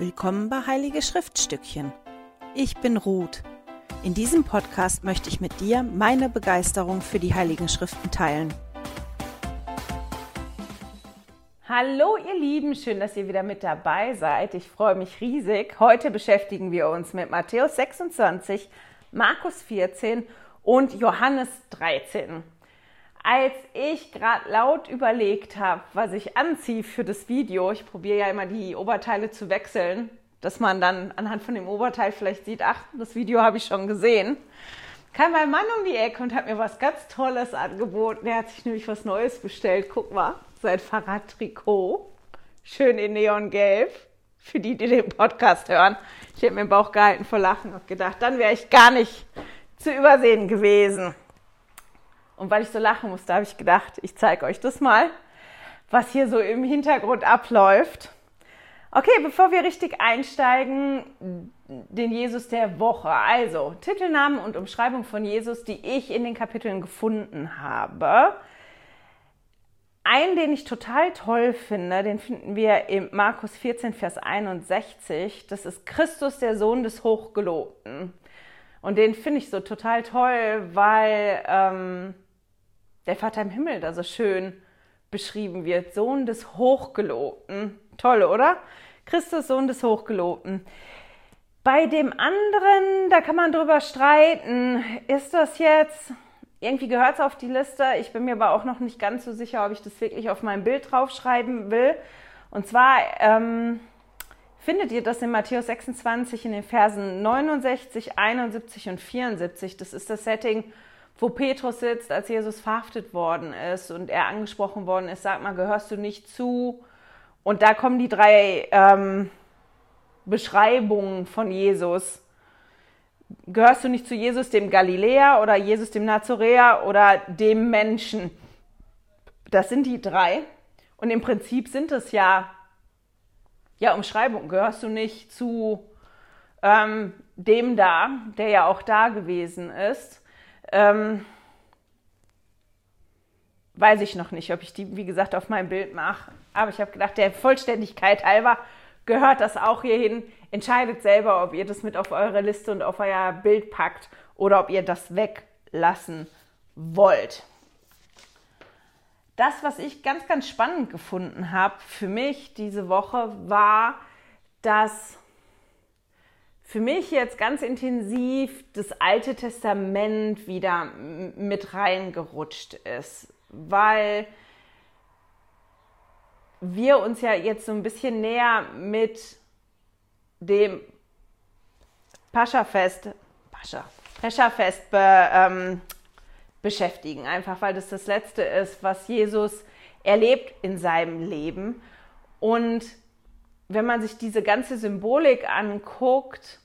Willkommen bei Heilige Schriftstückchen. Ich bin Ruth. In diesem Podcast möchte ich mit dir meine Begeisterung für die Heiligen Schriften teilen. Hallo ihr Lieben, schön, dass ihr wieder mit dabei seid. Ich freue mich riesig. Heute beschäftigen wir uns mit Matthäus 26, Markus 14 und Johannes 13 als ich gerade laut überlegt habe, was ich anziehe für das Video, ich probiere ja immer die Oberteile zu wechseln, dass man dann anhand von dem Oberteil vielleicht sieht, ach, das Video habe ich schon gesehen, kam mein Mann um die Ecke und hat mir was ganz Tolles angeboten. Er hat sich nämlich was Neues bestellt. Guck mal, sein Fahrradtrikot. Schön in Neongelb. Für die, die den Podcast hören. Ich hätte mir den Bauch gehalten vor Lachen und gedacht, dann wäre ich gar nicht zu übersehen gewesen. Und weil ich so lachen musste, habe ich gedacht, ich zeige euch das mal, was hier so im Hintergrund abläuft. Okay, bevor wir richtig einsteigen, den Jesus der Woche. Also Titelnamen und Umschreibung von Jesus, die ich in den Kapiteln gefunden habe. Einen, den ich total toll finde, den finden wir im Markus 14, Vers 61. Das ist Christus, der Sohn des Hochgelobten. Und den finde ich so total toll, weil ähm, der Vater im Himmel da so schön beschrieben wird. Sohn des Hochgelobten. Toll, oder? Christus, Sohn des Hochgelobten. Bei dem anderen, da kann man drüber streiten. Ist das jetzt, irgendwie gehört es auf die Liste. Ich bin mir aber auch noch nicht ganz so sicher, ob ich das wirklich auf mein Bild draufschreiben will. Und zwar ähm, findet ihr das in Matthäus 26 in den Versen 69, 71 und 74. Das ist das Setting wo Petrus sitzt, als Jesus verhaftet worden ist und er angesprochen worden ist, sag mal, gehörst du nicht zu? Und da kommen die drei ähm, Beschreibungen von Jesus. Gehörst du nicht zu Jesus dem Galiläer oder Jesus dem Nazoräer oder dem Menschen? Das sind die drei. Und im Prinzip sind es ja, ja Umschreibungen. Gehörst du nicht zu ähm, dem da, der ja auch da gewesen ist? Ähm, weiß ich noch nicht, ob ich die, wie gesagt, auf mein Bild mache. Aber ich habe gedacht, der Vollständigkeit halber gehört das auch hierhin. Entscheidet selber, ob ihr das mit auf eure Liste und auf euer Bild packt oder ob ihr das weglassen wollt. Das, was ich ganz, ganz spannend gefunden habe für mich diese Woche, war, dass für mich jetzt ganz intensiv das Alte Testament wieder mit reingerutscht ist, weil wir uns ja jetzt so ein bisschen näher mit dem Pascha-Fest, Pascha, Pascha-Fest be, ähm, beschäftigen, einfach weil das das Letzte ist, was Jesus erlebt in seinem Leben. Und wenn man sich diese ganze Symbolik anguckt,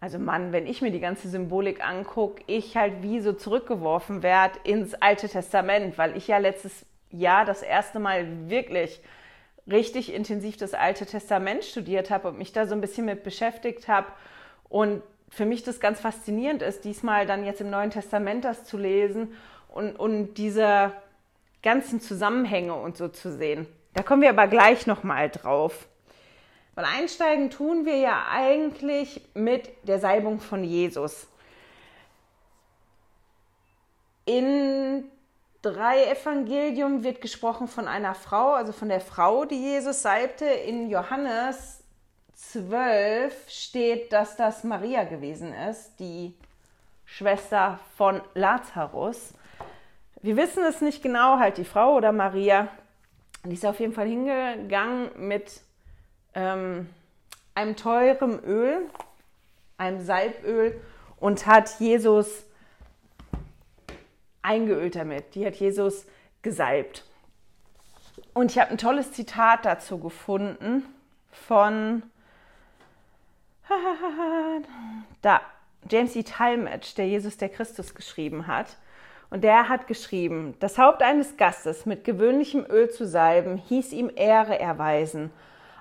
also Mann, wenn ich mir die ganze Symbolik angucke, ich halt wie so zurückgeworfen werde ins Alte Testament, weil ich ja letztes Jahr das erste Mal wirklich richtig intensiv das Alte Testament studiert habe und mich da so ein bisschen mit beschäftigt habe und für mich das ganz faszinierend ist, diesmal dann jetzt im Neuen Testament das zu lesen und, und diese ganzen Zusammenhänge und so zu sehen. Da kommen wir aber gleich nochmal drauf. Weil einsteigen tun wir ja eigentlich mit der Salbung von Jesus. In drei Evangelium wird gesprochen von einer Frau, also von der Frau, die Jesus salbte. In Johannes 12 steht, dass das Maria gewesen ist, die Schwester von Lazarus. Wir wissen es nicht genau, halt die Frau oder Maria. Die ist auf jeden Fall hingegangen mit ähm, einem teuren Öl, einem Salböl und hat Jesus eingeölt damit. Die hat Jesus gesalbt. Und ich habe ein tolles Zitat dazu gefunden von da James E. Talmage, der Jesus der Christus geschrieben hat. Und der hat geschrieben, das Haupt eines Gastes mit gewöhnlichem Öl zu salben, hieß ihm Ehre erweisen.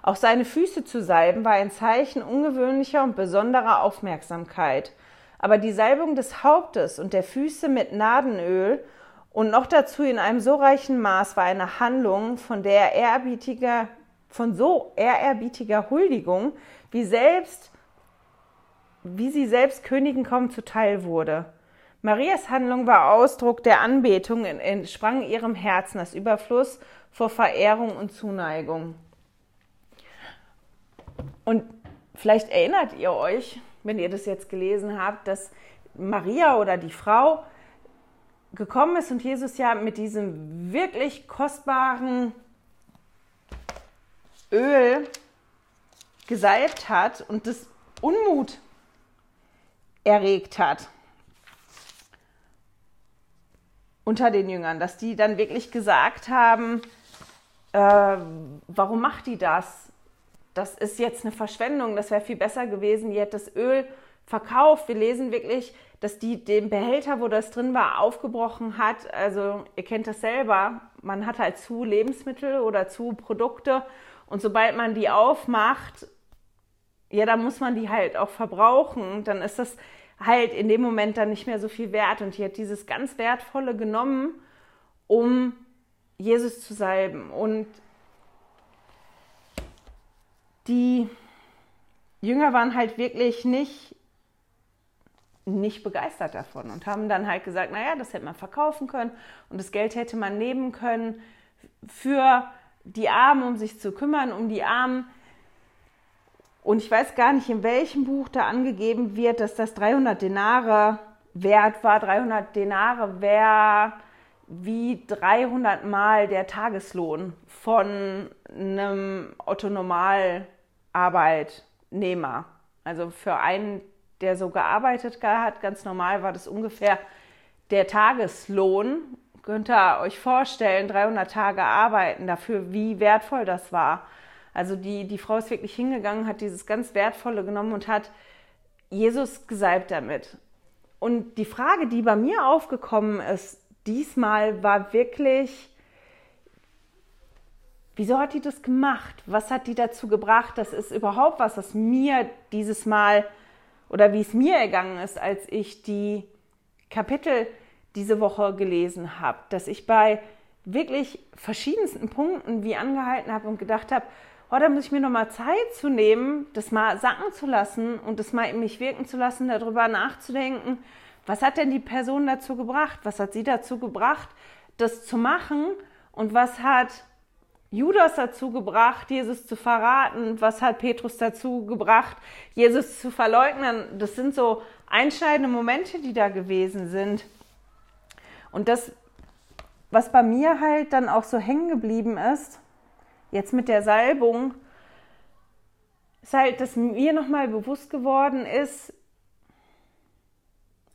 Auch seine Füße zu salben war ein Zeichen ungewöhnlicher und besonderer Aufmerksamkeit. Aber die Salbung des Hauptes und der Füße mit Nadenöl und noch dazu in einem so reichen Maß war eine Handlung, von der ehrerbietige von so ehrerbietiger Huldigung, wie selbst, wie sie selbst Königen kaum zuteil wurde. Marias Handlung war Ausdruck der Anbetung, entsprang ihrem Herzen das Überfluss vor Verehrung und Zuneigung. Und vielleicht erinnert ihr euch, wenn ihr das jetzt gelesen habt, dass Maria oder die Frau gekommen ist und Jesus ja mit diesem wirklich kostbaren Öl gesalbt hat und das Unmut erregt hat unter den Jüngern, dass die dann wirklich gesagt haben, äh, warum macht die das? Das ist jetzt eine Verschwendung, das wäre viel besser gewesen, die hätte das Öl verkauft. Wir lesen wirklich, dass die den Behälter, wo das drin war, aufgebrochen hat. Also ihr kennt das selber, man hat halt zu Lebensmittel oder zu Produkte und sobald man die aufmacht, ja, dann muss man die halt auch verbrauchen. Dann ist das halt in dem Moment dann nicht mehr so viel wert. Und die hat dieses ganz Wertvolle genommen, um Jesus zu salben. Und die Jünger waren halt wirklich nicht, nicht begeistert davon und haben dann halt gesagt, naja, das hätte man verkaufen können und das Geld hätte man nehmen können für die Armen, um sich zu kümmern, um die Armen. Und ich weiß gar nicht, in welchem Buch da angegeben wird, dass das 300 Denare wert war. 300 Denare wäre wie 300 Mal der Tageslohn von einem Otto-Normal-Arbeitnehmer. Also für einen, der so gearbeitet hat, ganz normal war das ungefähr der Tageslohn. Könnt ihr euch vorstellen, 300 Tage arbeiten dafür, wie wertvoll das war. Also die, die Frau ist wirklich hingegangen, hat dieses ganz Wertvolle genommen und hat Jesus gesalbt damit. Und die Frage, die bei mir aufgekommen ist, diesmal war wirklich, wieso hat die das gemacht? Was hat die dazu gebracht? Das ist überhaupt was, was mir dieses Mal oder wie es mir ergangen ist, als ich die Kapitel diese Woche gelesen habe, dass ich bei wirklich verschiedensten Punkten wie angehalten habe und gedacht habe, oh, da muss ich mir nochmal Zeit zu nehmen, das mal sacken zu lassen und das mal in mich wirken zu lassen, darüber nachzudenken, was hat denn die Person dazu gebracht? Was hat sie dazu gebracht, das zu machen? Und was hat Judas dazu gebracht, Jesus zu verraten? Was hat Petrus dazu gebracht, Jesus zu verleugnen? Das sind so einschneidende Momente, die da gewesen sind. Und das, was bei mir halt dann auch so hängen geblieben ist, jetzt mit der Salbung ist halt, dass mir nochmal bewusst geworden ist,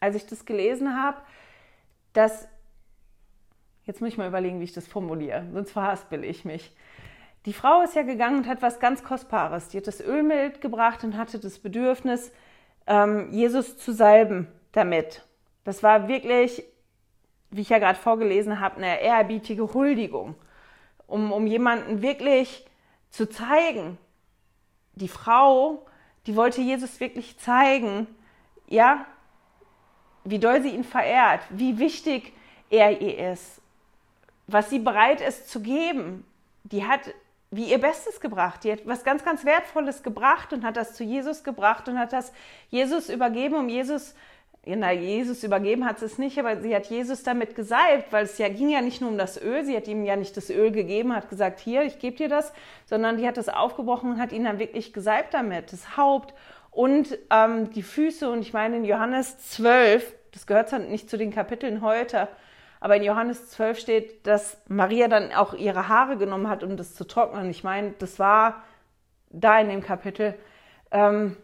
als ich das gelesen habe, dass, jetzt muss ich mal überlegen, wie ich das formuliere, sonst verhaspel ich mich. Die Frau ist ja gegangen und hat was ganz Kostbares. Die hat das Öl mitgebracht und hatte das Bedürfnis, ähm, Jesus zu salben damit. Das war wirklich, wie ich ja gerade vorgelesen habe, eine ehrerbietige Huldigung um, um jemanden wirklich zu zeigen. Die Frau, die wollte Jesus wirklich zeigen, ja, wie doll sie ihn verehrt, wie wichtig er ihr ist, was sie bereit ist zu geben. Die hat wie ihr Bestes gebracht. Die hat was ganz, ganz Wertvolles gebracht und hat das zu Jesus gebracht und hat das Jesus übergeben, um Jesus na, Jesus übergeben hat sie es nicht, aber sie hat Jesus damit gesalbt, weil es ja ging ja nicht nur um das Öl, sie hat ihm ja nicht das Öl gegeben, hat gesagt, hier, ich gebe dir das, sondern die hat das aufgebrochen und hat ihn dann wirklich gesalbt damit, das Haupt und ähm, die Füße. Und ich meine, in Johannes 12, das gehört zwar nicht zu den Kapiteln heute, aber in Johannes 12 steht, dass Maria dann auch ihre Haare genommen hat, um das zu trocknen. Ich meine, das war da in dem Kapitel. Ähm,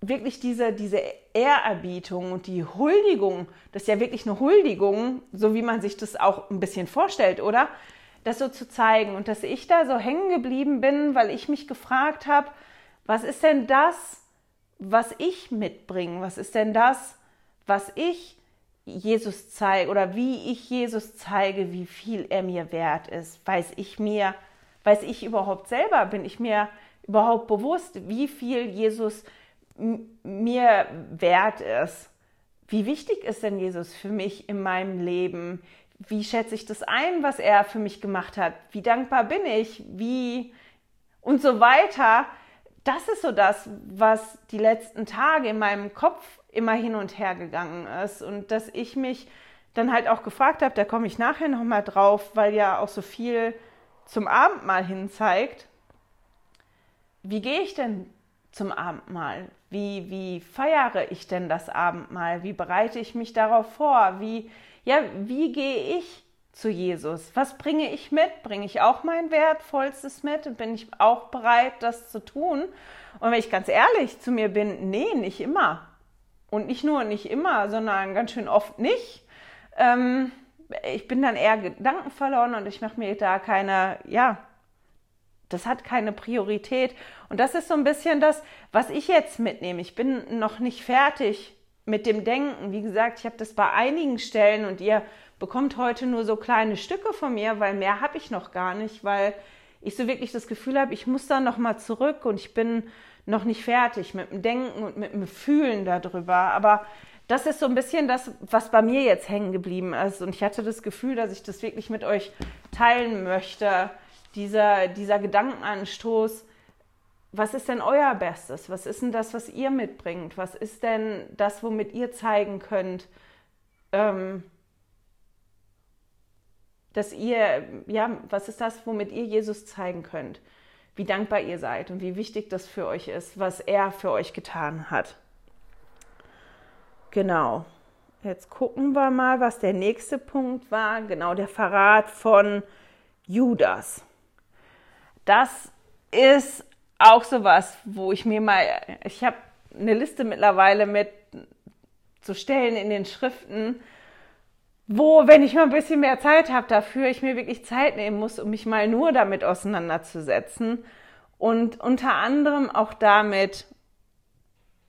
wirklich diese, diese Ehrerbietung und die Huldigung, das ist ja wirklich eine Huldigung, so wie man sich das auch ein bisschen vorstellt, oder? Das so zu zeigen und dass ich da so hängen geblieben bin, weil ich mich gefragt habe, was ist denn das, was ich mitbringe? Was ist denn das, was ich Jesus zeige oder wie ich Jesus zeige, wie viel er mir wert ist? Weiß ich mir, weiß ich überhaupt selber, bin ich mir überhaupt bewusst, wie viel Jesus mir wert ist. Wie wichtig ist denn Jesus für mich in meinem Leben? Wie schätze ich das ein, was er für mich gemacht hat? Wie dankbar bin ich? Wie, und so weiter. Das ist so das, was die letzten Tage in meinem Kopf immer hin und her gegangen ist und dass ich mich dann halt auch gefragt habe, da komme ich nachher nochmal drauf, weil ja auch so viel zum Abendmahl hin zeigt. Wie gehe ich denn zum Abendmahl? Wie, wie feiere ich denn das Abendmahl? Wie bereite ich mich darauf vor? Wie, ja, wie gehe ich zu Jesus? Was bringe ich mit? Bringe ich auch mein Wertvollstes mit und bin ich auch bereit, das zu tun? Und wenn ich ganz ehrlich zu mir bin, nee, nicht immer. Und nicht nur nicht immer, sondern ganz schön oft nicht. Ähm, ich bin dann eher Gedanken verloren und ich mache mir da keine, ja, das hat keine Priorität. Und das ist so ein bisschen das, was ich jetzt mitnehme. Ich bin noch nicht fertig mit dem Denken. Wie gesagt, ich habe das bei einigen Stellen und ihr bekommt heute nur so kleine Stücke von mir, weil mehr habe ich noch gar nicht, weil ich so wirklich das Gefühl habe, ich muss da noch mal zurück und ich bin noch nicht fertig mit dem Denken und mit dem Fühlen darüber. Aber das ist so ein bisschen das, was bei mir jetzt hängen geblieben ist. Und ich hatte das Gefühl, dass ich das wirklich mit euch teilen möchte. Dieser, dieser Gedankenanstoß, was ist denn euer Bestes? Was ist denn das, was ihr mitbringt? Was ist denn das, womit ihr zeigen könnt, ähm, dass ihr, ja, was ist das, womit ihr Jesus zeigen könnt? Wie dankbar ihr seid und wie wichtig das für euch ist, was er für euch getan hat. Genau. Jetzt gucken wir mal, was der nächste Punkt war. Genau, der Verrat von Judas. Das ist auch sowas, wo ich mir mal, ich habe eine Liste mittlerweile mit zu Stellen in den Schriften, wo, wenn ich mal ein bisschen mehr Zeit habe dafür, ich mir wirklich Zeit nehmen muss, um mich mal nur damit auseinanderzusetzen. Und unter anderem auch damit,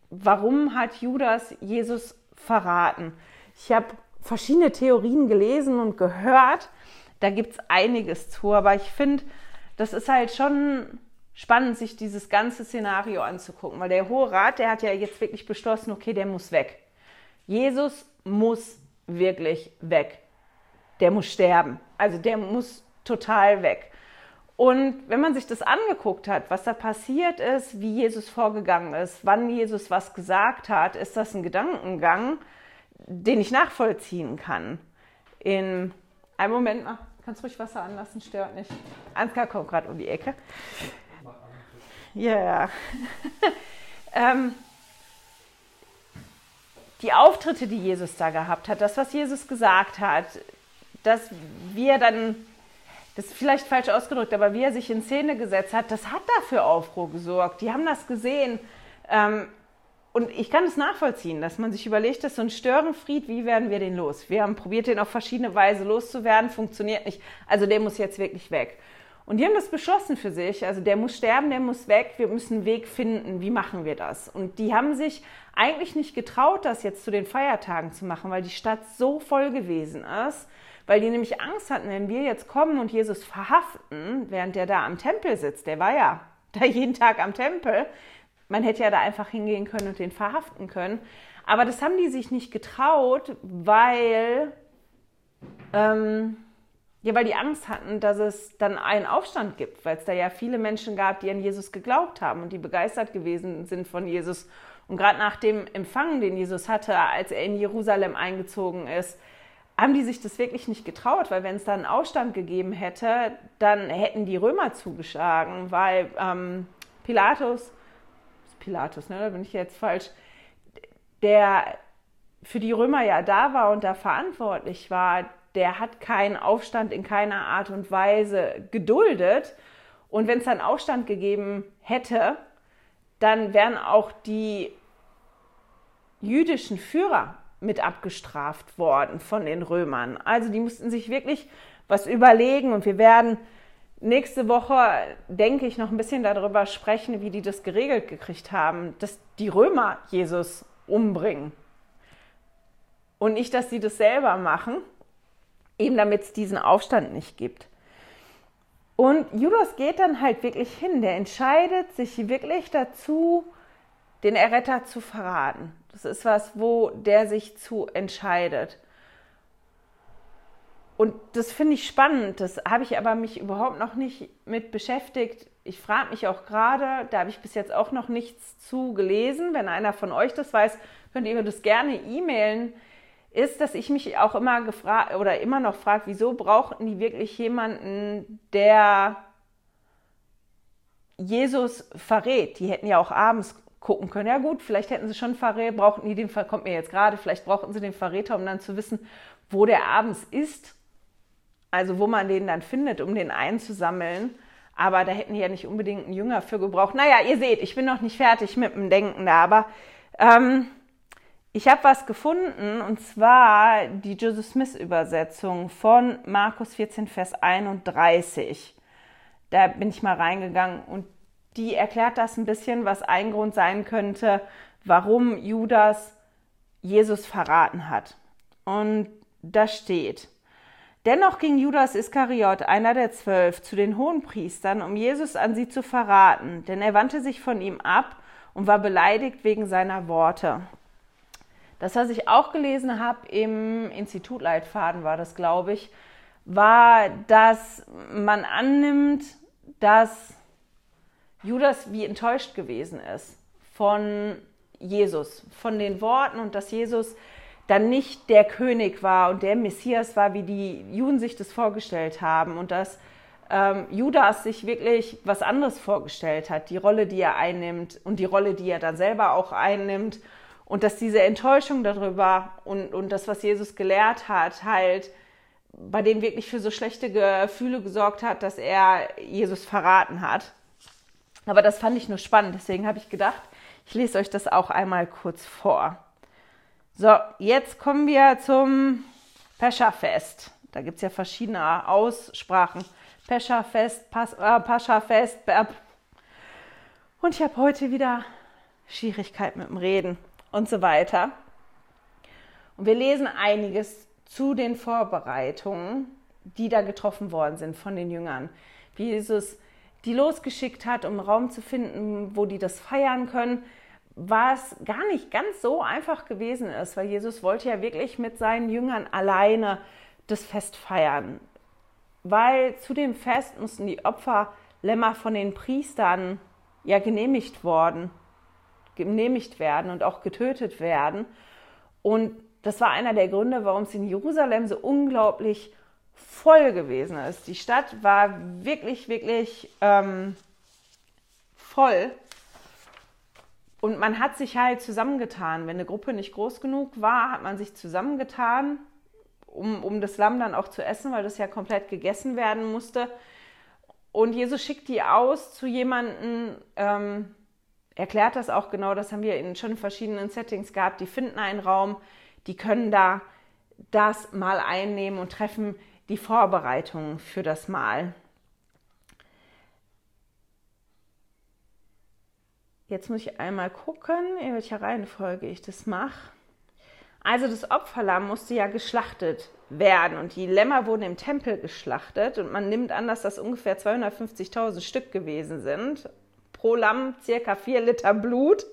warum hat Judas Jesus verraten? Ich habe verschiedene Theorien gelesen und gehört. Da gibt es einiges zu, aber ich finde, das ist halt schon spannend, sich dieses ganze Szenario anzugucken, weil der Hohe Rat, der hat ja jetzt wirklich beschlossen, okay, der muss weg. Jesus muss wirklich weg. Der muss sterben. Also der muss total weg. Und wenn man sich das angeguckt hat, was da passiert ist, wie Jesus vorgegangen ist, wann Jesus was gesagt hat, ist das ein Gedankengang, den ich nachvollziehen kann. In einem Moment, ach, kannst ruhig Wasser anlassen, stört nicht. Ansgar kommt gerade um die Ecke. Ja, yeah. ähm, die Auftritte, die Jesus da gehabt hat, das, was Jesus gesagt hat, dass wir dann das ist vielleicht falsch ausgedrückt, aber wie er sich in Szene gesetzt hat, das hat dafür Aufruhr gesorgt. Die haben das gesehen. Ähm, und ich kann es nachvollziehen, dass man sich überlegt, dass so ein Störenfried, wie werden wir den los? Wir haben probiert, den auf verschiedene Weise loszuwerden, funktioniert nicht. Also der muss jetzt wirklich weg. Und die haben das beschlossen für sich. Also der muss sterben, der muss weg. Wir müssen einen Weg finden. Wie machen wir das? Und die haben sich eigentlich nicht getraut, das jetzt zu den Feiertagen zu machen, weil die Stadt so voll gewesen ist weil die nämlich Angst hatten, wenn wir jetzt kommen und Jesus verhaften, während der da am Tempel sitzt, der war ja da jeden Tag am Tempel, man hätte ja da einfach hingehen können und den verhaften können. Aber das haben die sich nicht getraut, weil, ähm, ja, weil die Angst hatten, dass es dann einen Aufstand gibt, weil es da ja viele Menschen gab, die an Jesus geglaubt haben und die begeistert gewesen sind von Jesus. Und gerade nach dem Empfang, den Jesus hatte, als er in Jerusalem eingezogen ist, haben die sich das wirklich nicht getraut, weil wenn es da einen Aufstand gegeben hätte, dann hätten die Römer zugeschlagen, weil ähm, Pilatus, Pilatus, ne, da bin ich jetzt falsch, der für die Römer ja da war und da verantwortlich war, der hat keinen Aufstand in keiner Art und Weise geduldet. Und wenn es einen Aufstand gegeben hätte, dann wären auch die jüdischen Führer mit abgestraft worden von den Römern. Also die mussten sich wirklich was überlegen und wir werden nächste Woche, denke ich, noch ein bisschen darüber sprechen, wie die das geregelt gekriegt haben, dass die Römer Jesus umbringen. Und nicht, dass sie das selber machen, eben damit es diesen Aufstand nicht gibt. Und Judas geht dann halt wirklich hin, der entscheidet sich wirklich dazu, den Erretter zu verraten. Das ist was, wo der sich zu entscheidet. Und das finde ich spannend. Das habe ich aber mich überhaupt noch nicht mit beschäftigt. Ich frage mich auch gerade, da habe ich bis jetzt auch noch nichts zu gelesen. Wenn einer von euch das weiß, könnt ihr mir das gerne e-mailen. Ist, dass ich mich auch immer gefragt oder immer noch frage, wieso brauchten die wirklich jemanden, der Jesus verrät? Die hätten ja auch abends gucken können. Ja gut, vielleicht hätten sie schon Verräter, brauchten die den, kommt mir jetzt gerade, vielleicht brauchten sie den Verräter, um dann zu wissen, wo der abends ist also wo man den dann findet, um den einzusammeln. Aber da hätten die ja nicht unbedingt einen Jünger für gebraucht. Naja, ihr seht, ich bin noch nicht fertig mit dem Denken da, aber ähm, ich habe was gefunden und zwar die Joseph Smith Übersetzung von Markus 14, Vers 31. Da bin ich mal reingegangen und die erklärt das ein bisschen, was ein Grund sein könnte, warum Judas Jesus verraten hat. Und da steht, Dennoch ging Judas Iskariot, einer der zwölf, zu den Hohenpriestern, um Jesus an sie zu verraten, denn er wandte sich von ihm ab und war beleidigt wegen seiner Worte. Das, was ich auch gelesen habe im Institutleitfaden, war das, glaube ich, war, dass man annimmt, dass Judas wie enttäuscht gewesen ist von Jesus, von den Worten und dass Jesus dann nicht der König war und der Messias war, wie die Juden sich das vorgestellt haben und dass ähm, Judas sich wirklich was anderes vorgestellt hat, die Rolle, die er einnimmt und die Rolle, die er dann selber auch einnimmt und dass diese Enttäuschung darüber und, und das, was Jesus gelehrt hat, halt bei denen wirklich für so schlechte Gefühle gesorgt hat, dass er Jesus verraten hat. Aber das fand ich nur spannend, deswegen habe ich gedacht, ich lese euch das auch einmal kurz vor. So, jetzt kommen wir zum Pescha-Fest. Da gibt es ja verschiedene Aussprachen. Pescha-Fest, äh, Pascha-Fest. Und ich habe heute wieder Schwierigkeiten mit dem Reden und so weiter. Und wir lesen einiges zu den Vorbereitungen, die da getroffen worden sind von den Jüngern. Wie Jesus die losgeschickt hat, um Raum zu finden, wo die das feiern können was gar nicht ganz so einfach gewesen ist, weil Jesus wollte ja wirklich mit seinen Jüngern alleine das Fest feiern. Weil zu dem Fest mussten die Opferlämmer von den Priestern ja genehmigt worden, genehmigt werden und auch getötet werden. Und das war einer der Gründe, warum es in Jerusalem so unglaublich voll gewesen ist. Die Stadt war wirklich, wirklich ähm, voll und man hat sich halt zusammengetan. Wenn eine Gruppe nicht groß genug war, hat man sich zusammengetan, um, um das Lamm dann auch zu essen, weil das ja komplett gegessen werden musste. Und Jesus schickt die aus zu jemandem, ähm, erklärt das auch genau, das haben wir in schon verschiedenen Settings gehabt. Die finden einen Raum, die können da das Mal einnehmen und treffen die Vorbereitungen für das Mahl. Jetzt muss ich einmal gucken, in welcher Reihenfolge ich das mache. Also das Opferlamm musste ja geschlachtet werden und die Lämmer wurden im Tempel geschlachtet und man nimmt an, dass das ungefähr 250.000 Stück gewesen sind. Pro Lamm circa 4 Liter Blut.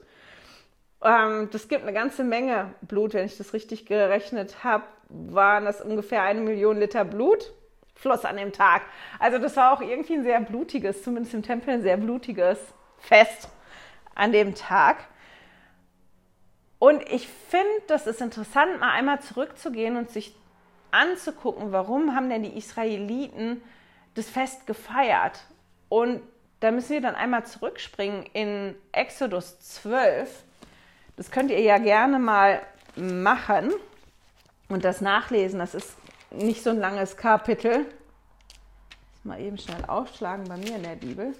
Ähm, das gibt eine ganze Menge Blut, wenn ich das richtig gerechnet habe, waren das ungefähr eine Million Liter Blut floss an dem Tag. Also das war auch irgendwie ein sehr blutiges, zumindest im Tempel ein sehr blutiges Fest an dem Tag. Und ich finde, das ist interessant, mal einmal zurückzugehen und sich anzugucken, warum haben denn die Israeliten das Fest gefeiert? Und da müssen wir dann einmal zurückspringen in Exodus 12. Das könnt ihr ja gerne mal machen und das nachlesen. Das ist nicht so ein langes Kapitel. Mal eben schnell aufschlagen bei mir in der Bibel.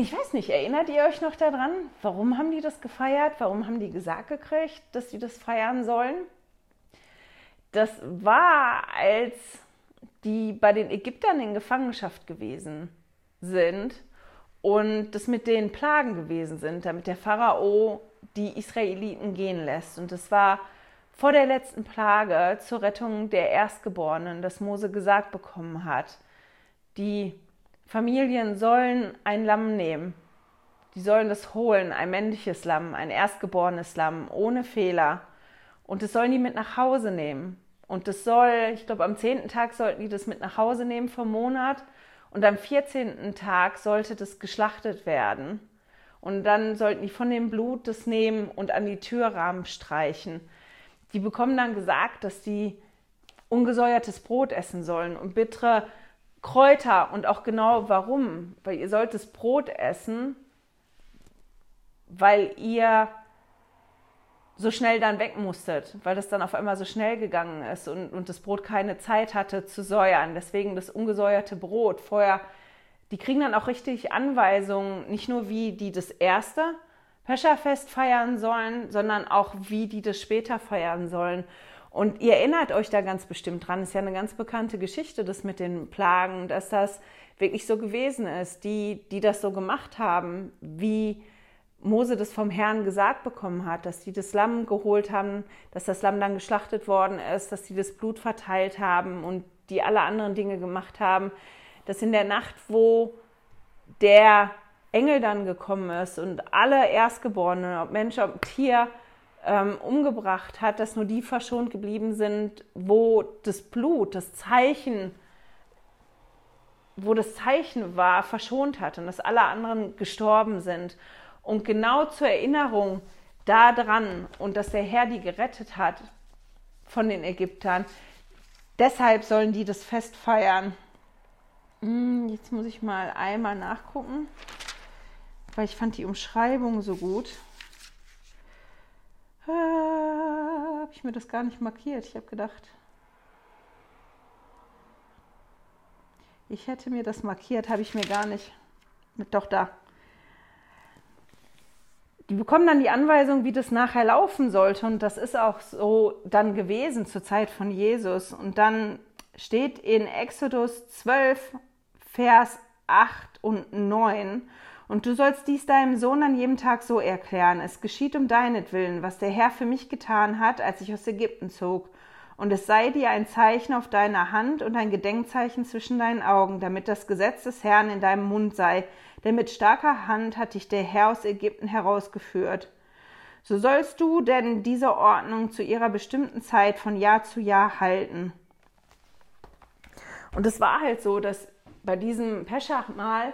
Ich weiß nicht, erinnert ihr euch noch daran? Warum haben die das gefeiert? Warum haben die gesagt gekriegt, dass sie das feiern sollen? Das war, als die bei den Ägyptern in Gefangenschaft gewesen sind und das mit den Plagen gewesen sind, damit der Pharao die Israeliten gehen lässt. Und das war vor der letzten Plage zur Rettung der Erstgeborenen, das Mose gesagt bekommen hat. Die Familien sollen ein Lamm nehmen. Die sollen das holen, ein männliches Lamm, ein erstgeborenes Lamm, ohne Fehler. Und das sollen die mit nach Hause nehmen. Und das soll, ich glaube, am zehnten Tag sollten die das mit nach Hause nehmen vom Monat. Und am 14. Tag sollte das geschlachtet werden. Und dann sollten die von dem Blut das nehmen und an die Türrahmen streichen. Die bekommen dann gesagt, dass die ungesäuertes Brot essen sollen und bittere Kräuter und auch genau warum. Weil ihr sollt das Brot essen, weil ihr so schnell dann weg musstet, weil das dann auf einmal so schnell gegangen ist und, und das Brot keine Zeit hatte zu säuern. Deswegen das ungesäuerte Brot. Vorher, die kriegen dann auch richtig Anweisungen, nicht nur wie die das erste Pescherfest feiern sollen, sondern auch wie die das später feiern sollen. Und ihr erinnert euch da ganz bestimmt dran, ist ja eine ganz bekannte Geschichte, das mit den Plagen, dass das wirklich so gewesen ist, die, die das so gemacht haben, wie Mose das vom Herrn gesagt bekommen hat, dass die das Lamm geholt haben, dass das Lamm dann geschlachtet worden ist, dass sie das Blut verteilt haben und die alle anderen Dinge gemacht haben, dass in der Nacht, wo der Engel dann gekommen ist und alle Erstgeborenen, ob Mensch, ob Tier, ähm, umgebracht hat, dass nur die verschont geblieben sind, wo das Blut, das Zeichen, wo das Zeichen war, verschont hat und dass alle anderen gestorben sind. Und genau zur Erinnerung daran und dass der Herr die gerettet hat von den Ägyptern, deshalb sollen die das Fest feiern. Hm, jetzt muss ich mal einmal nachgucken, weil ich fand die Umschreibung so gut. Äh, habe ich mir das gar nicht markiert. Ich habe gedacht, ich hätte mir das markiert, habe ich mir gar nicht. Doch da die bekommen dann die Anweisung, wie das nachher laufen sollte. Und das ist auch so dann gewesen zur Zeit von Jesus. Und dann steht in Exodus 12, Vers 8 und 9. Und du sollst dies deinem Sohn an jedem Tag so erklären. Es geschieht um deinetwillen, was der Herr für mich getan hat, als ich aus Ägypten zog. Und es sei dir ein Zeichen auf deiner Hand und ein Gedenkzeichen zwischen deinen Augen, damit das Gesetz des Herrn in deinem Mund sei, denn mit starker Hand hat dich der Herr aus Ägypten herausgeführt. So sollst du denn diese Ordnung zu ihrer bestimmten Zeit von Jahr zu Jahr halten. Und es war halt so, dass bei diesem Peschachmahl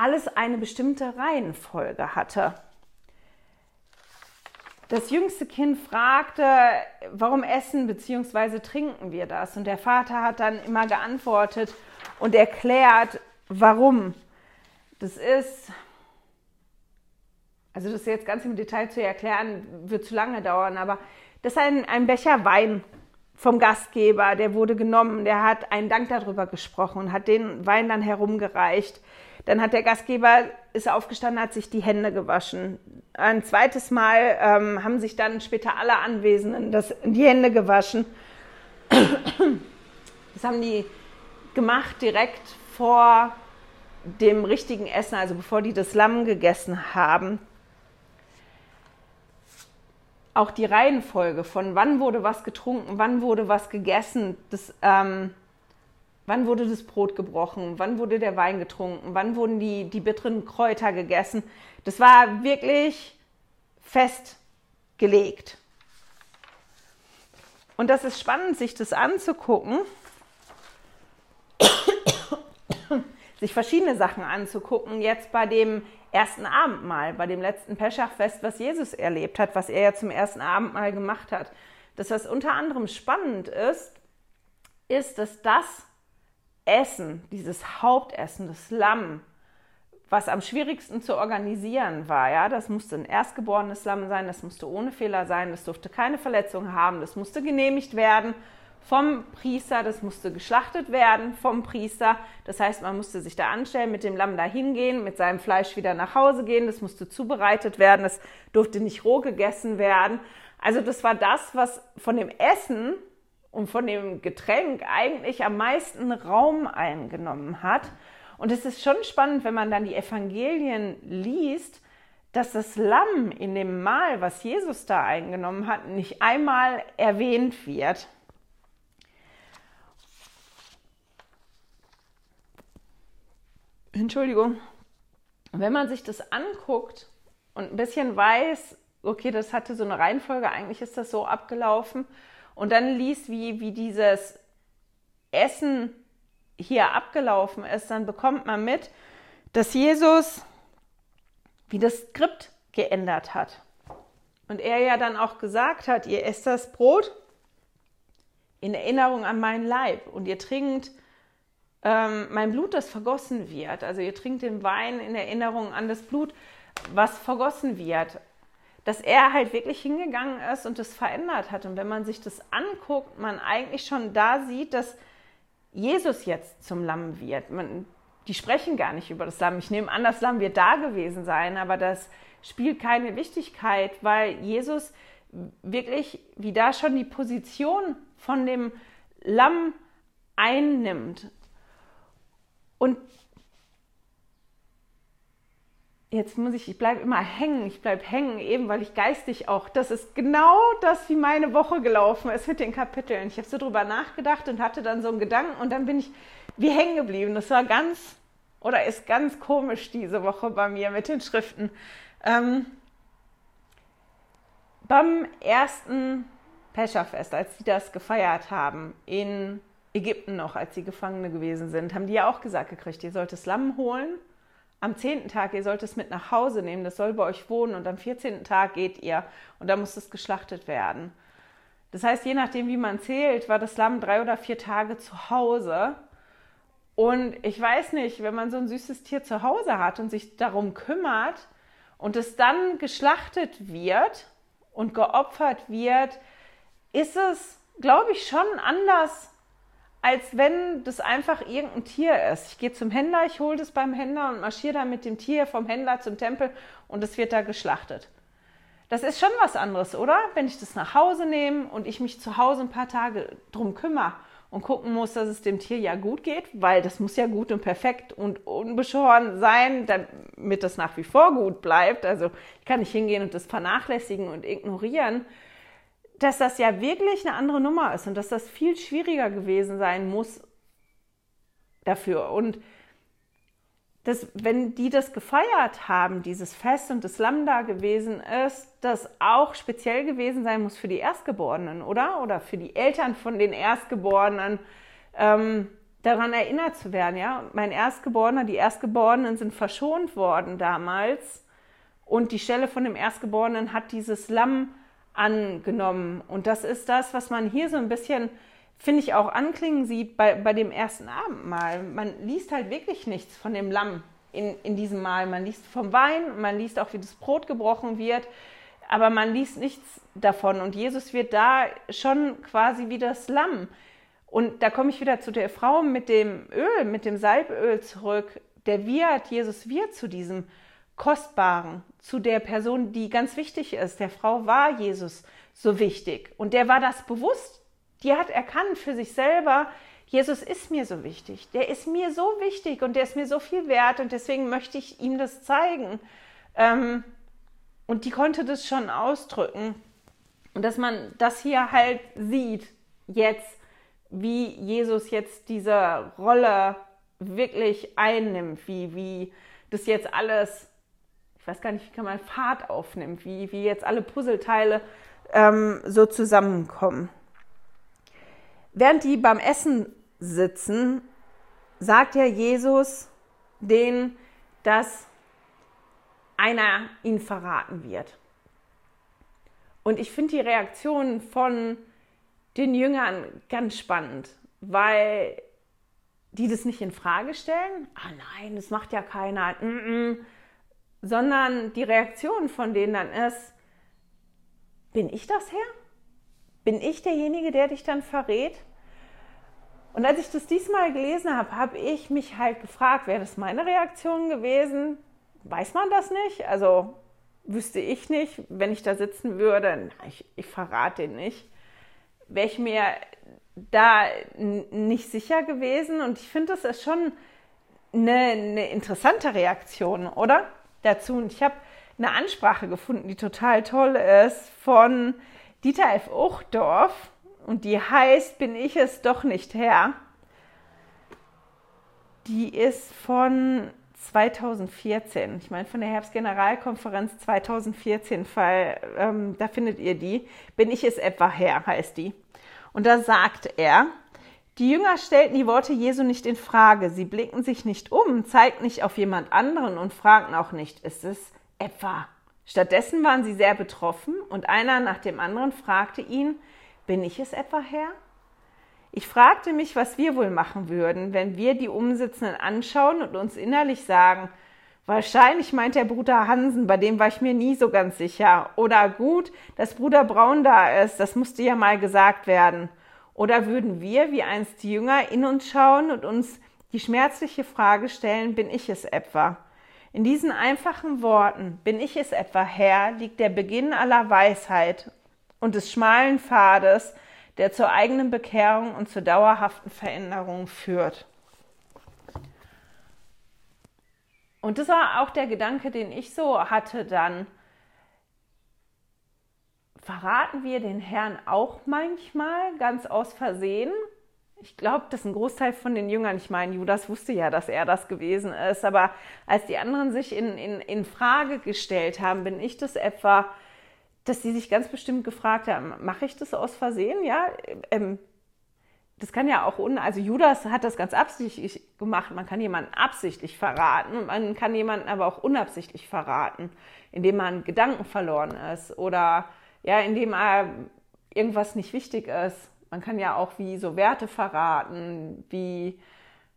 alles eine bestimmte Reihenfolge hatte. Das jüngste Kind fragte, warum essen bzw. trinken wir das? Und der Vater hat dann immer geantwortet und erklärt, warum. Das ist, also das jetzt ganz im Detail zu erklären, wird zu lange dauern, aber das ist ein, ein Becher Wein vom Gastgeber, der wurde genommen, der hat einen Dank darüber gesprochen und hat den Wein dann herumgereicht. Dann hat der Gastgeber, ist aufgestanden, hat sich die Hände gewaschen. Ein zweites Mal ähm, haben sich dann später alle Anwesenden das, die Hände gewaschen. Das haben die gemacht direkt vor dem richtigen Essen, also bevor die das Lamm gegessen haben, auch die Reihenfolge von wann wurde was getrunken, wann wurde was gegessen, das, ähm, wann wurde das Brot gebrochen, wann wurde der Wein getrunken, wann wurden die, die bitteren Kräuter gegessen. Das war wirklich festgelegt. Und das ist spannend, sich das anzugucken sich verschiedene Sachen anzugucken. Jetzt bei dem ersten Abendmahl, bei dem letzten Peschachfest, was Jesus erlebt hat, was er ja zum ersten Abendmahl gemacht hat. Das, was unter anderem spannend ist, ist, dass das Essen, dieses Hauptessen, das Lamm, was am schwierigsten zu organisieren war, ja, das musste ein erstgeborenes Lamm sein, das musste ohne Fehler sein, das durfte keine Verletzung haben, das musste genehmigt werden vom Priester, das musste geschlachtet werden vom Priester. Das heißt, man musste sich da anstellen, mit dem Lamm da hingehen, mit seinem Fleisch wieder nach Hause gehen, das musste zubereitet werden, das durfte nicht roh gegessen werden. Also das war das, was von dem Essen und von dem Getränk eigentlich am meisten Raum eingenommen hat. Und es ist schon spannend, wenn man dann die Evangelien liest, dass das Lamm in dem Mahl, was Jesus da eingenommen hat, nicht einmal erwähnt wird. Entschuldigung. Wenn man sich das anguckt und ein bisschen weiß, okay, das hatte so eine Reihenfolge, eigentlich ist das so abgelaufen. Und dann liest, wie, wie dieses Essen hier abgelaufen ist, dann bekommt man mit, dass Jesus wie das Skript geändert hat. Und er ja dann auch gesagt hat, ihr esst das Brot in Erinnerung an meinen Leib und ihr trinkt ähm, mein Blut, das vergossen wird. Also ihr trinkt den Wein in Erinnerung an das Blut, was vergossen wird. Dass er halt wirklich hingegangen ist und das verändert hat. Und wenn man sich das anguckt, man eigentlich schon da sieht, dass Jesus jetzt zum Lamm wird. Man, die sprechen gar nicht über das Lamm. Ich nehme an, das Lamm wird da gewesen sein, aber das spielt keine Wichtigkeit, weil Jesus wirklich wie da schon die Position von dem Lamm einnimmt. Und jetzt muss ich, ich bleibe immer hängen, ich bleibe hängen, eben weil ich geistig auch, das ist genau das, wie meine Woche gelaufen ist mit den Kapiteln. Ich habe so drüber nachgedacht und hatte dann so einen Gedanken und dann bin ich wie hängen geblieben. Das war ganz oder ist ganz komisch diese Woche bei mir mit den Schriften. Ähm, beim ersten Pescherfest, als sie das gefeiert haben, in Ägypten noch, als sie Gefangene gewesen sind, haben die ja auch gesagt gekriegt, ihr sollt das Lamm holen. Am zehnten Tag, ihr sollt es mit nach Hause nehmen, das soll bei euch wohnen und am vierzehnten Tag geht ihr und da muss es geschlachtet werden. Das heißt, je nachdem, wie man zählt, war das Lamm drei oder vier Tage zu Hause. Und ich weiß nicht, wenn man so ein süßes Tier zu Hause hat und sich darum kümmert und es dann geschlachtet wird und geopfert wird, ist es, glaube ich, schon anders als wenn das einfach irgendein Tier ist. Ich gehe zum Händler, ich hole das beim Händler und marschiere dann mit dem Tier vom Händler zum Tempel und es wird da geschlachtet. Das ist schon was anderes, oder? Wenn ich das nach Hause nehme und ich mich zu Hause ein paar Tage drum kümmere und gucken muss, dass es dem Tier ja gut geht, weil das muss ja gut und perfekt und unbeschoren sein, damit das nach wie vor gut bleibt. Also ich kann nicht hingehen und das vernachlässigen und ignorieren dass das ja wirklich eine andere Nummer ist und dass das viel schwieriger gewesen sein muss dafür. Und dass, wenn die das gefeiert haben, dieses Fest und das Lamm da gewesen ist, das auch speziell gewesen sein muss für die Erstgeborenen, oder? Oder für die Eltern von den Erstgeborenen, ähm, daran erinnert zu werden, ja. Mein Erstgeborener, die Erstgeborenen sind verschont worden damals und die Stelle von dem Erstgeborenen hat dieses Lamm angenommen. Und das ist das, was man hier so ein bisschen, finde ich, auch anklingen sieht bei, bei dem ersten Abendmahl. Man liest halt wirklich nichts von dem Lamm in, in diesem Mahl. Man liest vom Wein, man liest auch, wie das Brot gebrochen wird, aber man liest nichts davon. Und Jesus wird da schon quasi wie das Lamm. Und da komme ich wieder zu der Frau mit dem Öl, mit dem Salböl zurück. Der wird, Jesus wird zu diesem Kostbaren, zu der Person, die ganz wichtig ist. Der Frau war Jesus so wichtig und der war das bewusst. Die hat erkannt für sich selber, Jesus ist mir so wichtig, der ist mir so wichtig und der ist mir so viel wert und deswegen möchte ich ihm das zeigen. Ähm, und die konnte das schon ausdrücken. Und dass man das hier halt sieht, jetzt, wie Jesus jetzt diese Rolle wirklich einnimmt, wie, wie das jetzt alles ich weiß gar nicht, wie kann man Fahrt aufnimmt, wie, wie jetzt alle Puzzleteile ähm, so zusammenkommen. Während die beim Essen sitzen, sagt ja Jesus denen, dass einer ihn verraten wird. Und ich finde die Reaktion von den Jüngern ganz spannend, weil die das nicht in Frage stellen. Ah nein, das macht ja keiner. Mm -mm sondern die Reaktion von denen dann ist, bin ich das Herr? Bin ich derjenige, der dich dann verrät? Und als ich das diesmal gelesen habe, habe ich mich halt gefragt, wäre das meine Reaktion gewesen? Weiß man das nicht? Also wüsste ich nicht, wenn ich da sitzen würde, ich, ich verrate ihn nicht, wäre ich mir da nicht sicher gewesen. Und ich finde, das ist schon eine, eine interessante Reaktion, oder? Dazu. Und ich habe eine Ansprache gefunden, die total toll ist, von Dieter F. Uchtdorf. Und die heißt, bin ich es doch nicht Herr. Die ist von 2014. Ich meine, von der Herbstgeneralkonferenz 2014, weil ähm, da findet ihr die. Bin ich es etwa her, heißt die. Und da sagt er, die Jünger stellten die Worte Jesu nicht in Frage. Sie blicken sich nicht um, zeigten nicht auf jemand anderen und fragten auch nicht, ist es etwa? Stattdessen waren sie sehr betroffen und einer nach dem anderen fragte ihn, bin ich es etwa Herr? Ich fragte mich, was wir wohl machen würden, wenn wir die Umsitzenden anschauen und uns innerlich sagen, wahrscheinlich meint der Bruder Hansen, bei dem war ich mir nie so ganz sicher. Oder gut, dass Bruder Braun da ist, das musste ja mal gesagt werden. Oder würden wir, wie einst die Jünger, in uns schauen und uns die schmerzliche Frage stellen, bin ich es etwa? In diesen einfachen Worten, bin ich es etwa Herr, liegt der Beginn aller Weisheit und des schmalen Pfades, der zur eigenen Bekehrung und zur dauerhaften Veränderung führt. Und das war auch der Gedanke, den ich so hatte dann. Verraten wir den Herrn auch manchmal ganz aus Versehen? Ich glaube, dass ein Großteil von den Jüngern, ich meine, Judas wusste ja, dass er das gewesen ist, aber als die anderen sich in, in, in Frage gestellt haben, bin ich das etwa dass sie sich ganz bestimmt gefragt haben, mache ich das aus Versehen? Ja, ähm, das kann ja auch, un also Judas hat das ganz absichtlich gemacht. Man kann jemanden absichtlich verraten man kann jemanden aber auch unabsichtlich verraten, indem man Gedanken verloren ist oder ja, indem irgendwas nicht wichtig ist. Man kann ja auch wie so Werte verraten, wie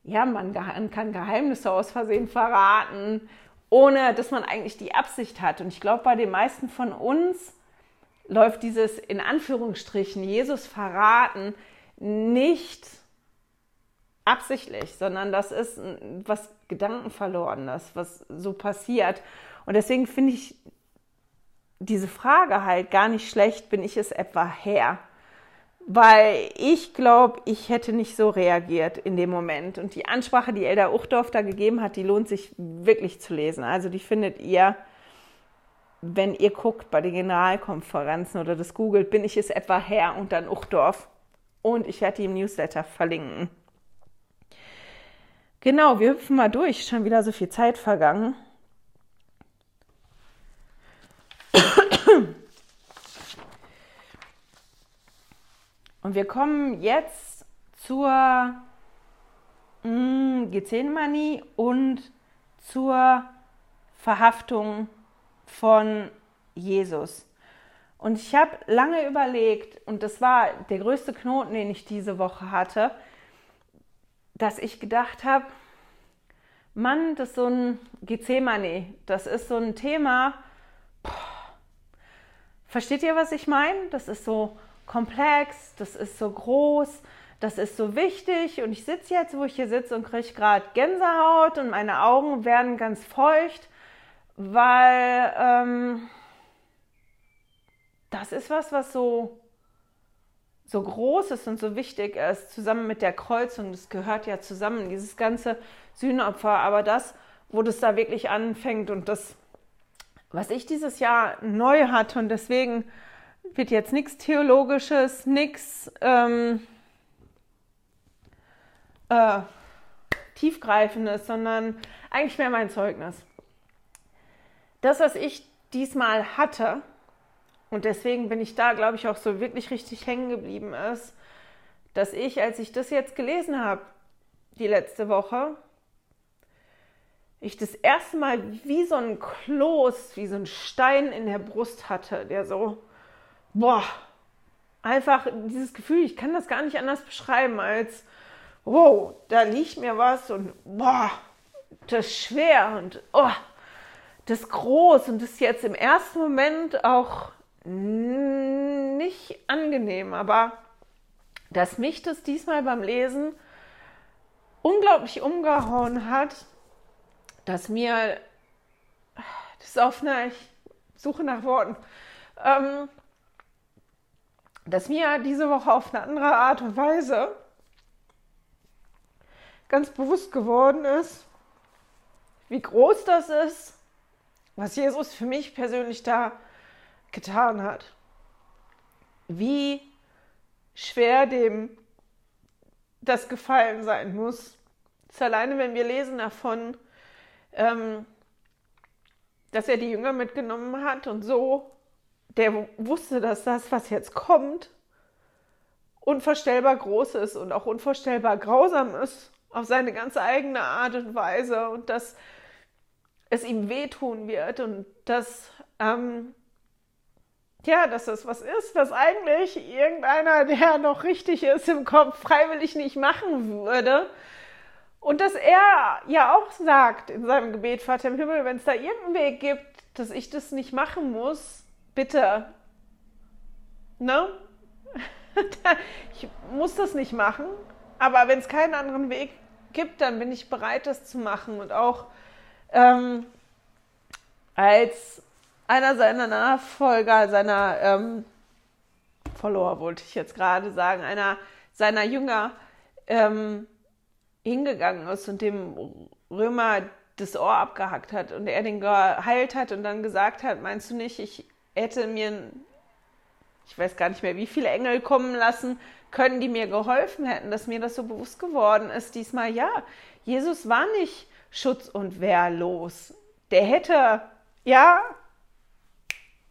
ja, man kann Geheimnisse aus Versehen verraten ohne dass man eigentlich die Absicht hat. Und ich glaube, bei den meisten von uns läuft dieses in Anführungsstrichen Jesus verraten nicht absichtlich, sondern das ist was Gedankenverlorenes, was so passiert. Und deswegen finde ich diese Frage halt gar nicht schlecht, bin ich es etwa her? weil ich glaube, ich hätte nicht so reagiert in dem Moment. Und die Ansprache, die Elda Uchdorf da gegeben hat, die lohnt sich wirklich zu lesen. Also die findet ihr, wenn ihr guckt bei den Generalkonferenzen oder das googelt, bin ich es etwa her und dann Uchdorf. Und ich werde die im Newsletter verlinken. Genau, wir hüpfen mal durch. Schon wieder so viel Zeit vergangen. Und wir kommen jetzt zur mm, Gethsemane und zur Verhaftung von Jesus. Und ich habe lange überlegt, und das war der größte Knoten, den ich diese Woche hatte, dass ich gedacht habe, Mann, das ist so ein Gethsemane, das ist so ein Thema. Boah. Versteht ihr, was ich meine? Das ist so komplex, das ist so groß, das ist so wichtig und ich sitze jetzt, wo ich hier sitze und kriege gerade Gänsehaut und meine Augen werden ganz feucht, weil ähm, das ist was, was so, so groß ist und so wichtig ist, zusammen mit der Kreuzung, das gehört ja zusammen, dieses ganze Sühnopfer, aber das, wo das da wirklich anfängt und das, was ich dieses Jahr neu hatte und deswegen wird jetzt nichts Theologisches, nichts ähm, äh, Tiefgreifendes, sondern eigentlich mehr mein Zeugnis. Das, was ich diesmal hatte, und deswegen bin ich da, glaube ich, auch so wirklich richtig hängen geblieben ist, dass ich, als ich das jetzt gelesen habe, die letzte Woche, ich das erste Mal wie so ein Kloß, wie so ein Stein in der Brust hatte, der so boah, einfach dieses Gefühl, ich kann das gar nicht anders beschreiben als, wow, da liegt mir was und boah, das ist schwer und oh, das ist groß und das ist jetzt im ersten Moment auch nicht angenehm, aber dass mich das diesmal beim Lesen unglaublich umgehauen hat, dass mir das auf einer ich suche nach Worten ähm, dass mir diese Woche auf eine andere Art und Weise ganz bewusst geworden ist, wie groß das ist, was Jesus für mich persönlich da getan hat. Wie schwer dem das gefallen sein muss. Das ist alleine, wenn wir lesen davon, ähm, dass er die Jünger mitgenommen hat und so, der wusste, dass das, was jetzt kommt, unvorstellbar groß ist und auch unvorstellbar grausam ist auf seine ganz eigene Art und Weise und dass es ihm wehtun wird und dass, ähm, ja, dass das was ist, was eigentlich irgendeiner, der noch richtig ist im Kopf, freiwillig nicht machen würde. Und dass er ja auch sagt in seinem Gebet, Vater im Himmel, wenn es da irgendeinen Weg gibt, dass ich das nicht machen muss, bitte. Ne? ich muss das nicht machen, aber wenn es keinen anderen Weg gibt, dann bin ich bereit, das zu machen. Und auch ähm, als einer seiner Nachfolger, seiner ähm, Follower, wollte ich jetzt gerade sagen, einer seiner Jünger ähm, hingegangen ist und dem Römer das Ohr abgehackt hat und er den geheilt hat und dann gesagt hat, meinst du nicht, ich hätte mir, ich weiß gar nicht mehr, wie viele Engel kommen lassen können, die mir geholfen hätten, dass mir das so bewusst geworden ist diesmal, ja, Jesus war nicht schutz- und wehrlos. Der hätte, ja,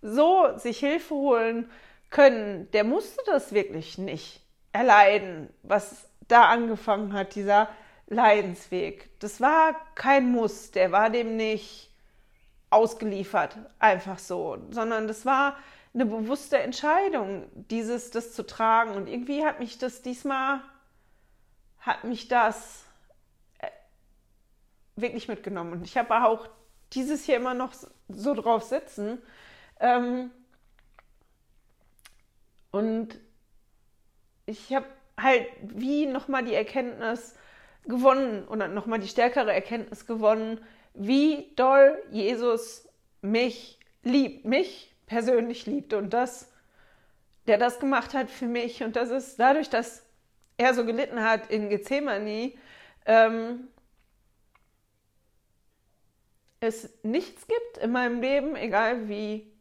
so sich Hilfe holen können. Der musste das wirklich nicht erleiden, was da angefangen hat, dieser Leidensweg. Das war kein Muss, der war dem nicht ausgeliefert, einfach so, sondern das war eine bewusste Entscheidung, dieses, das zu tragen. Und irgendwie hat mich das diesmal, hat mich das äh, wirklich mitgenommen. Und ich habe auch dieses hier immer noch so drauf sitzen. Ähm, und ich habe halt wie nochmal die Erkenntnis gewonnen oder nochmal die stärkere Erkenntnis gewonnen, wie doll Jesus mich liebt, mich persönlich liebt und das, der das gemacht hat für mich und das ist dadurch, dass er so gelitten hat in Gethsemane, ähm, es nichts gibt in meinem Leben, egal wie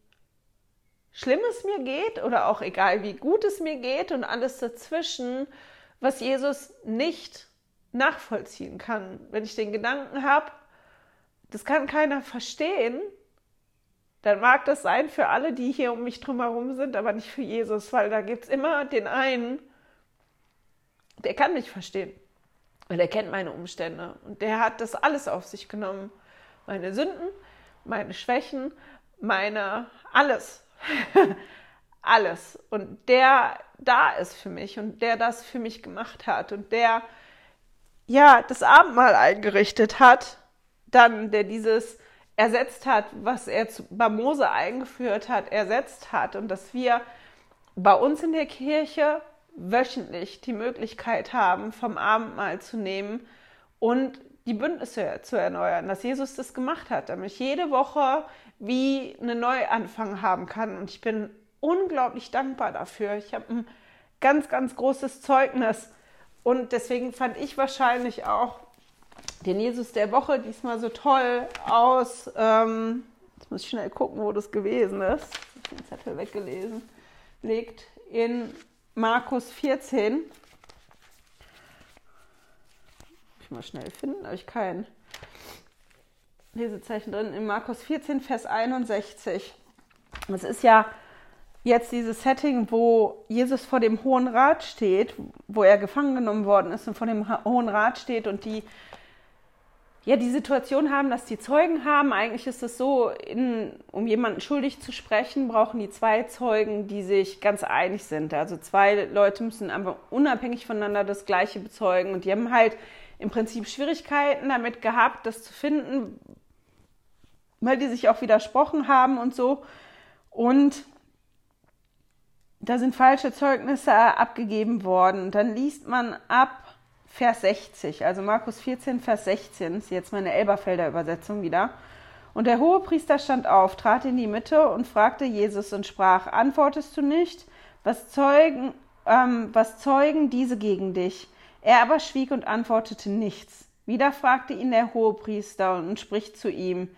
schlimm es mir geht oder auch egal wie gut es mir geht und alles dazwischen, was Jesus nicht nachvollziehen kann. Wenn ich den Gedanken habe, das kann keiner verstehen, dann mag das sein für alle, die hier um mich drumherum sind, aber nicht für Jesus, weil da gibt es immer den einen, der kann mich verstehen. Weil er kennt meine Umstände und der hat das alles auf sich genommen. Meine Sünden, meine Schwächen, meine alles. alles. Und der da ist für mich und der das für mich gemacht hat und der ja das Abendmahl eingerichtet hat, dann der dieses ersetzt hat, was er bei Mose eingeführt hat, ersetzt hat und dass wir bei uns in der Kirche wöchentlich die Möglichkeit haben, vom Abendmahl zu nehmen und die Bündnisse zu erneuern, dass Jesus das gemacht hat, damit ich jede Woche wie einen Neuanfang haben kann. Und ich bin unglaublich dankbar dafür. Ich habe ein ganz, ganz großes Zeugnis. Und deswegen fand ich wahrscheinlich auch den Jesus der Woche diesmal so toll aus. Ähm, jetzt muss ich schnell gucken, wo das gewesen ist. Ich den Zettel weggelesen. Legt in Markus 14. Muss ich mal schnell finden, habe ich kein Lesezeichen drin. In Markus 14, Vers 61. Es ist ja jetzt dieses Setting, wo Jesus vor dem Hohen Rat steht, wo er gefangen genommen worden ist und vor dem Hohen Rat steht und die ja die Situation haben, dass die Zeugen haben. Eigentlich ist es so, in, um jemanden schuldig zu sprechen, brauchen die zwei Zeugen, die sich ganz einig sind. Also zwei Leute müssen aber unabhängig voneinander das Gleiche bezeugen und die haben halt im Prinzip Schwierigkeiten damit gehabt, das zu finden, weil die sich auch widersprochen haben und so. Und da sind falsche Zeugnisse abgegeben worden. Dann liest man ab Vers 60, also Markus 14, Vers 16, ist jetzt meine Elberfelder Übersetzung wieder. Und der hohe Priester stand auf, trat in die Mitte und fragte Jesus und sprach: Antwortest du nicht? Was zeugen, ähm, was zeugen diese gegen dich? Er aber schwieg und antwortete nichts. Wieder fragte ihn der hohe Priester und spricht zu ihm: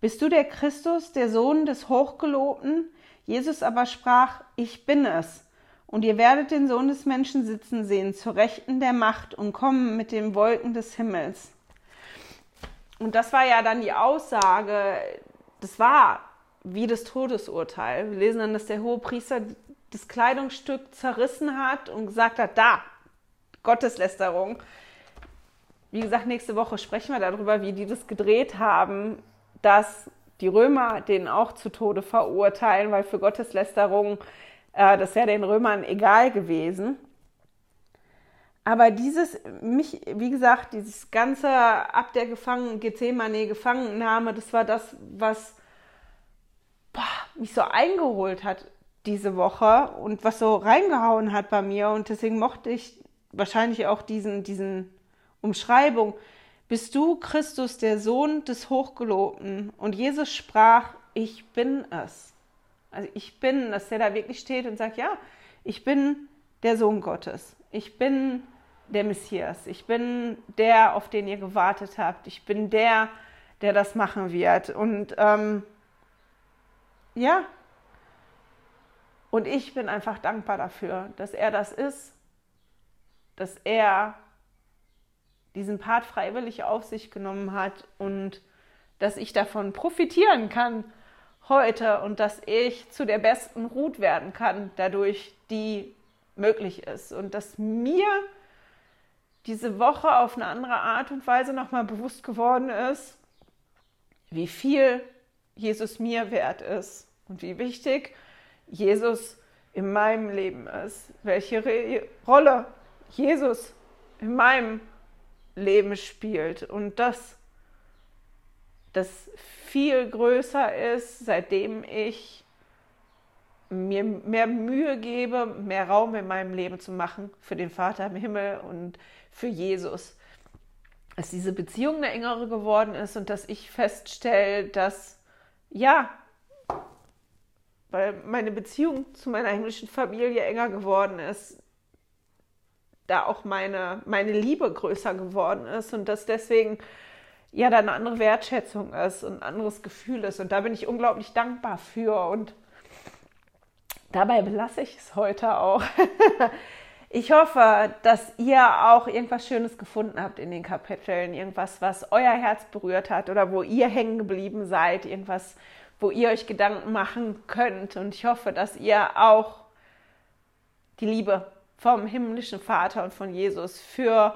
Bist du der Christus, der Sohn des Hochgelobten? Jesus aber sprach, ich bin es. Und ihr werdet den Sohn des Menschen sitzen sehen, zur Rechten der Macht und kommen mit den Wolken des Himmels. und das war ja dann die Aussage, das war wie das Todesurteil. Wir lesen dann, dass der hohe Priester das Kleidungsstück zerrissen hat und gesagt hat, da, Gotteslästerung. Wie gesagt, nächste Woche sprechen wir darüber, wie die das gedreht haben, dass die Römer den auch zu Tode verurteilen, weil für Gotteslästerung, äh, das wäre den Römern egal gewesen. Aber dieses, mich, wie gesagt, dieses ganze ab der Gefangen, Gethsemane Gefangennahme, das war das, was boah, mich so eingeholt hat diese Woche und was so reingehauen hat bei mir. Und deswegen mochte ich wahrscheinlich auch diesen, diesen Umschreibung. Bist du Christus, der Sohn des Hochgelobten? Und Jesus sprach, ich bin es. Also ich bin, dass der da wirklich steht und sagt, ja, ich bin der Sohn Gottes. Ich bin der Messias. Ich bin der, auf den ihr gewartet habt. Ich bin der, der das machen wird. Und ähm, ja, und ich bin einfach dankbar dafür, dass er das ist, dass er diesen Part freiwillig auf sich genommen hat und dass ich davon profitieren kann heute und dass ich zu der besten Ruth werden kann, dadurch, die möglich ist. Und dass mir diese Woche auf eine andere Art und Weise nochmal bewusst geworden ist, wie viel Jesus mir wert ist und wie wichtig Jesus in meinem Leben ist, welche Re Rolle Jesus in meinem Leben spielt und dass das viel größer ist, seitdem ich mir mehr Mühe gebe, mehr Raum in meinem Leben zu machen für den Vater im Himmel und für Jesus. Dass diese Beziehung eine engere geworden ist und dass ich feststelle, dass ja, weil meine Beziehung zu meiner englischen Familie enger geworden ist, da auch meine, meine Liebe größer geworden ist und dass deswegen ja da eine andere Wertschätzung ist und ein anderes Gefühl ist. Und da bin ich unglaublich dankbar für. Und dabei belasse ich es heute auch. Ich hoffe, dass ihr auch irgendwas Schönes gefunden habt in den Kapiteln, irgendwas, was euer Herz berührt hat oder wo ihr hängen geblieben seid, irgendwas, wo ihr euch Gedanken machen könnt. Und ich hoffe, dass ihr auch die Liebe vom himmlischen Vater und von Jesus für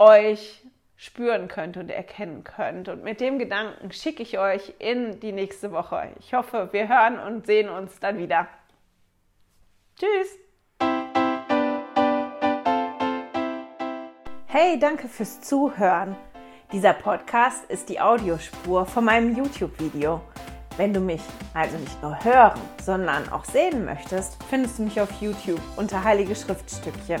euch spüren könnt und erkennen könnt. Und mit dem Gedanken schicke ich euch in die nächste Woche. Ich hoffe, wir hören und sehen uns dann wieder. Tschüss! Hey, danke fürs Zuhören. Dieser Podcast ist die Audiospur von meinem YouTube-Video. Wenn du mich also nicht nur hören, sondern auch sehen möchtest, findest du mich auf YouTube unter Heilige Schriftstückchen.